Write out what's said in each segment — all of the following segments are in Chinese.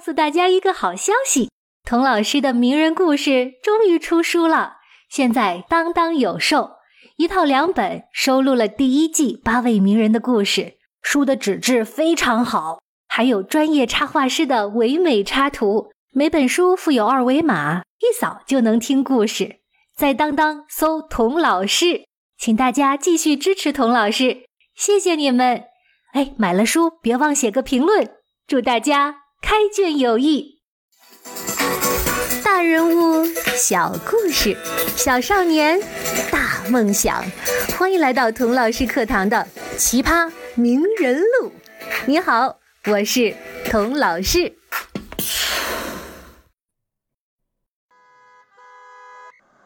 告诉大家一个好消息：童老师的名人故事终于出书了，现在当当有售，一套两本，收录了第一季八位名人的故事。书的纸质非常好，还有专业插画师的唯美插图。每本书附有二维码，一扫就能听故事。在当当搜“童老师”，请大家继续支持童老师，谢谢你们！哎，买了书别忘写个评论，祝大家开卷有益。大人物小故事，小少年大梦想，欢迎来到童老师课堂的奇葩名人录。你好，我是童老师。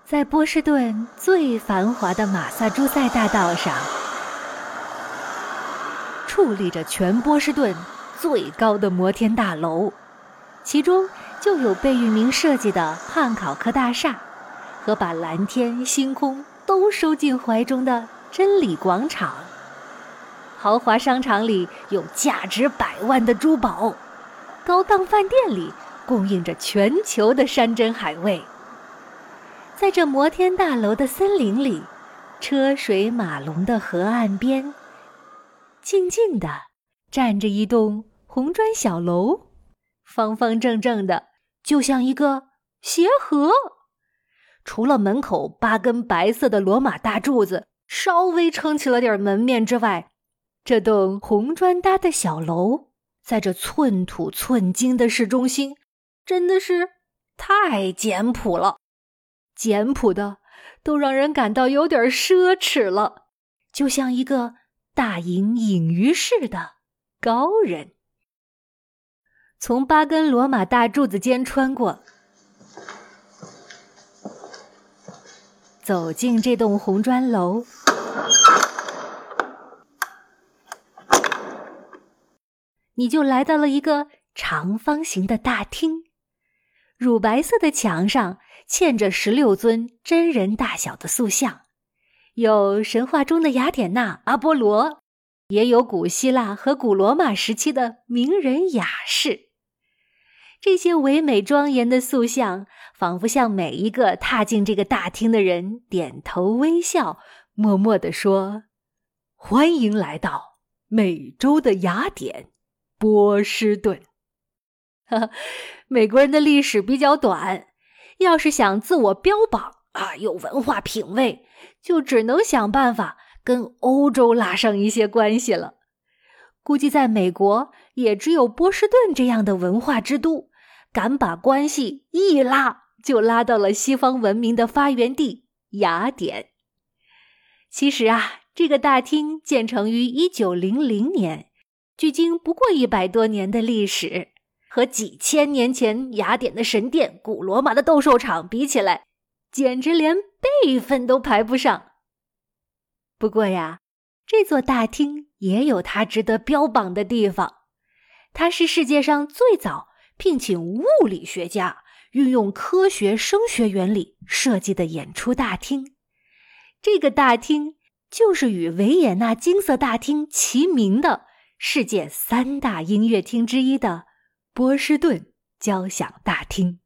在波士顿最繁华的马萨诸塞大道上，矗立着全波士顿最高的摩天大楼，其中就有贝聿铭设计的汉考克大厦，和把蓝天、星空都收进怀中的真理广场。豪华商场里有价值百万的珠宝，高档饭店里供应着全球的山珍海味。在这摩天大楼的森林里，车水马龙的河岸边，静静的站着一栋红砖小楼，方方正正的，就像一个鞋盒。除了门口八根白色的罗马大柱子稍微撑起了点门面之外，这栋红砖搭的小楼，在这寸土寸金的市中心，真的是太简朴了。简朴的，都让人感到有点奢侈了，就像一个大隐隐于市的高人。从八根罗马大柱子间穿过，走进这栋红砖楼，你就来到了一个长方形的大厅，乳白色的墙上。嵌着十六尊真人大小的塑像，有神话中的雅典娜、阿波罗，也有古希腊和古罗马时期的名人雅士。这些唯美庄严的塑像，仿佛向每一个踏进这个大厅的人点头微笑，默默地说：“欢迎来到美洲的雅典，波士顿。”呵，美国人的历史比较短。要是想自我标榜啊，有文化品味，就只能想办法跟欧洲拉上一些关系了。估计在美国，也只有波士顿这样的文化之都，敢把关系一拉就拉到了西方文明的发源地雅典。其实啊，这个大厅建成于一九零零年，距今不过一百多年的历史。和几千年前雅典的神殿、古罗马的斗兽场比起来，简直连辈分都排不上。不过呀，这座大厅也有它值得标榜的地方。它是世界上最早聘请物理学家，运用科学声学原理设计的演出大厅。这个大厅就是与维也纳金色大厅齐名的世界三大音乐厅之一的。波士顿交响大厅，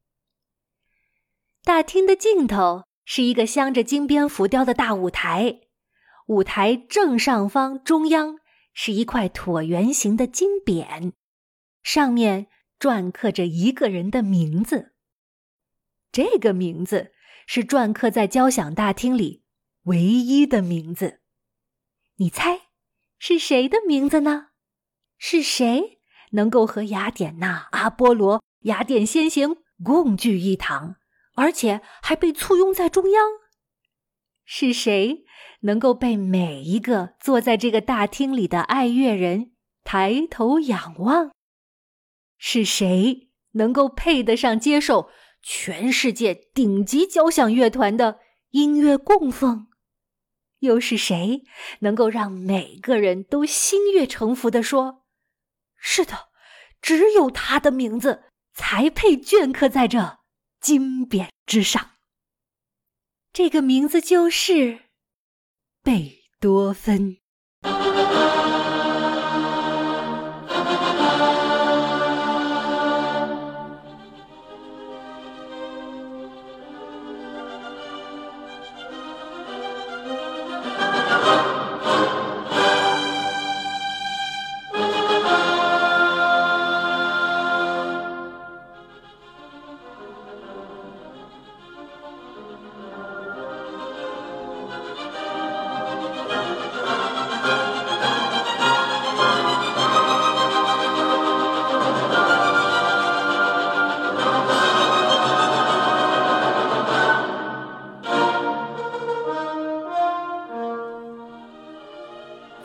大厅的尽头是一个镶着金边浮雕的大舞台，舞台正上方中央是一块椭圆形的金匾，上面篆刻着一个人的名字。这个名字是篆刻在交响大厅里唯一的名字。你猜是谁的名字呢？是谁？能够和雅典娜、阿波罗、雅典先行共聚一堂，而且还被簇拥在中央，是谁能够被每一个坐在这个大厅里的爱乐人抬头仰望？是谁能够配得上接受全世界顶级交响乐团的音乐供奉？又是谁能够让每个人都心悦诚服地说？是的，只有他的名字才配镌刻在这金匾之上。这个名字就是贝多芬。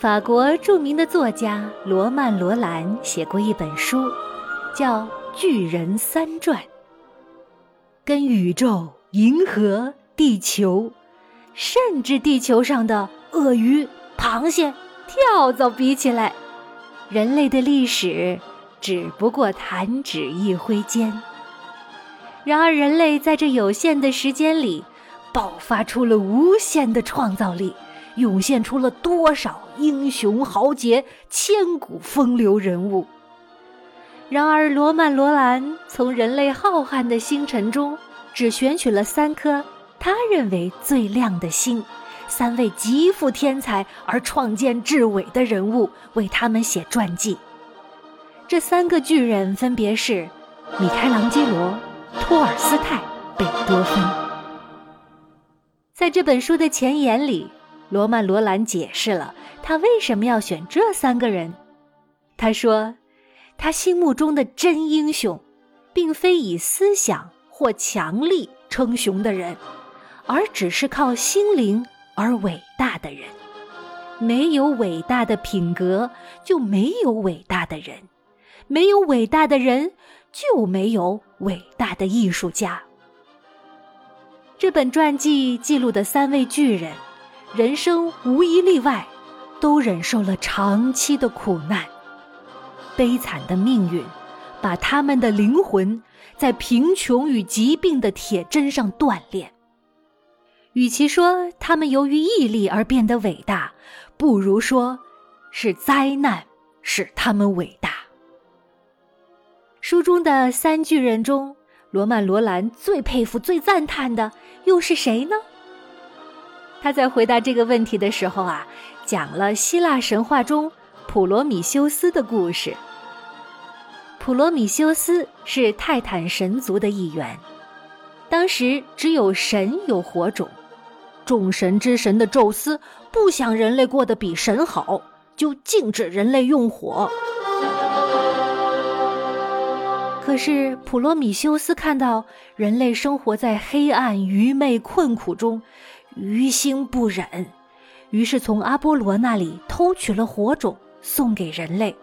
法国著名的作家罗曼·罗兰写过一本书，叫《巨人三传》，跟宇宙、银河、地球，甚至地球上的鳄鱼、螃蟹、跳蚤比起来，人类的历史只不过弹指一挥间。然而，人类在这有限的时间里，爆发出了无限的创造力。涌现出了多少英雄豪杰、千古风流人物？然而，罗曼·罗兰从人类浩瀚的星辰中，只选取了三颗他认为最亮的星，三位极富天才而创建至伟的人物，为他们写传记。这三个巨人分别是米开朗基罗、托尔斯泰、贝多芬。在这本书的前言里。罗曼·罗兰解释了他为什么要选这三个人。他说：“他心目中的真英雄，并非以思想或强力称雄的人，而只是靠心灵而伟大的人。没有伟大的品格，就没有伟大的人；没有伟大的人，就没有伟大的艺术家。”这本传记记录的三位巨人。人生无一例外，都忍受了长期的苦难。悲惨的命运，把他们的灵魂在贫穷与疾病的铁针上锻炼。与其说他们由于毅力而变得伟大，不如说是灾难使他们伟大。书中的三巨人中，罗曼·罗兰最佩服、最赞叹的又是谁呢？他在回答这个问题的时候啊，讲了希腊神话中普罗米修斯的故事。普罗米修斯是泰坦神族的一员，当时只有神有火种，众神之神的宙斯不想人类过得比神好，就禁止人类用火。可是普罗米修斯看到人类生活在黑暗、愚昧、困苦中。于心不忍，于是从阿波罗那里偷取了火种，送给人类。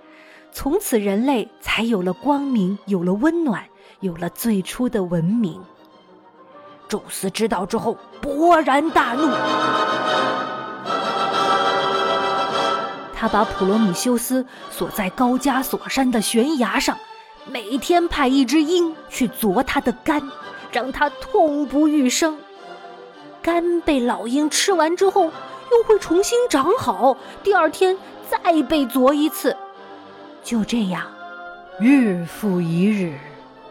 从此，人类才有了光明，有了温暖，有了最初的文明。宙斯知道之后，勃然大怒，他把普罗米修斯锁在高加索山的悬崖上，每天派一只鹰去啄他的肝，让他痛不欲生。肝被老鹰吃完之后，又会重新长好。第二天再被啄一次，就这样，日复一日，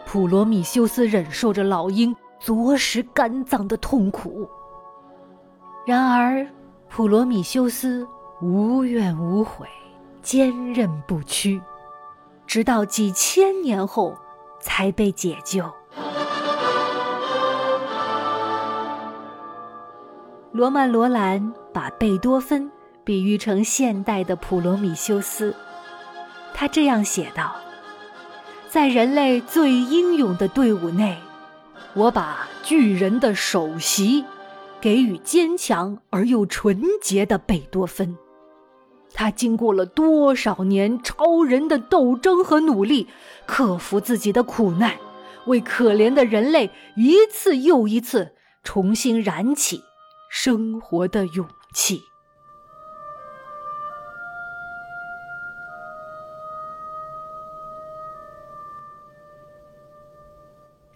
普罗米修斯忍受着老鹰啄食肝脏的痛苦。然而，普罗米修斯无怨无悔，坚韧不屈，直到几千年后才被解救。罗曼·罗兰把贝多芬比喻成现代的普罗米修斯，他这样写道：“在人类最英勇的队伍内，我把巨人的首席给予坚强而又纯洁的贝多芬。他经过了多少年超人的斗争和努力，克服自己的苦难，为可怜的人类一次又一次重新燃起。”生活的勇气。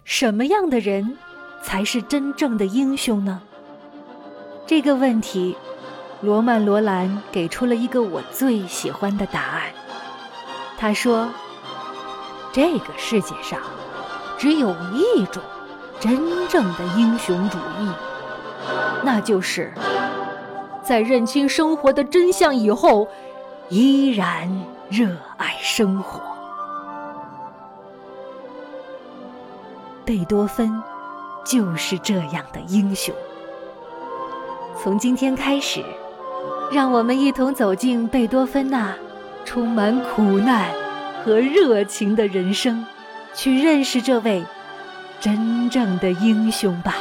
什么样的人才是真正的英雄呢？这个问题，罗曼·罗兰给出了一个我最喜欢的答案。他说：“这个世界上只有一种真正的英雄主义。”那就是在认清生活的真相以后，依然热爱生活。贝多芬就是这样的英雄。从今天开始，让我们一同走进贝多芬那充满苦难和热情的人生，去认识这位真正的英雄吧。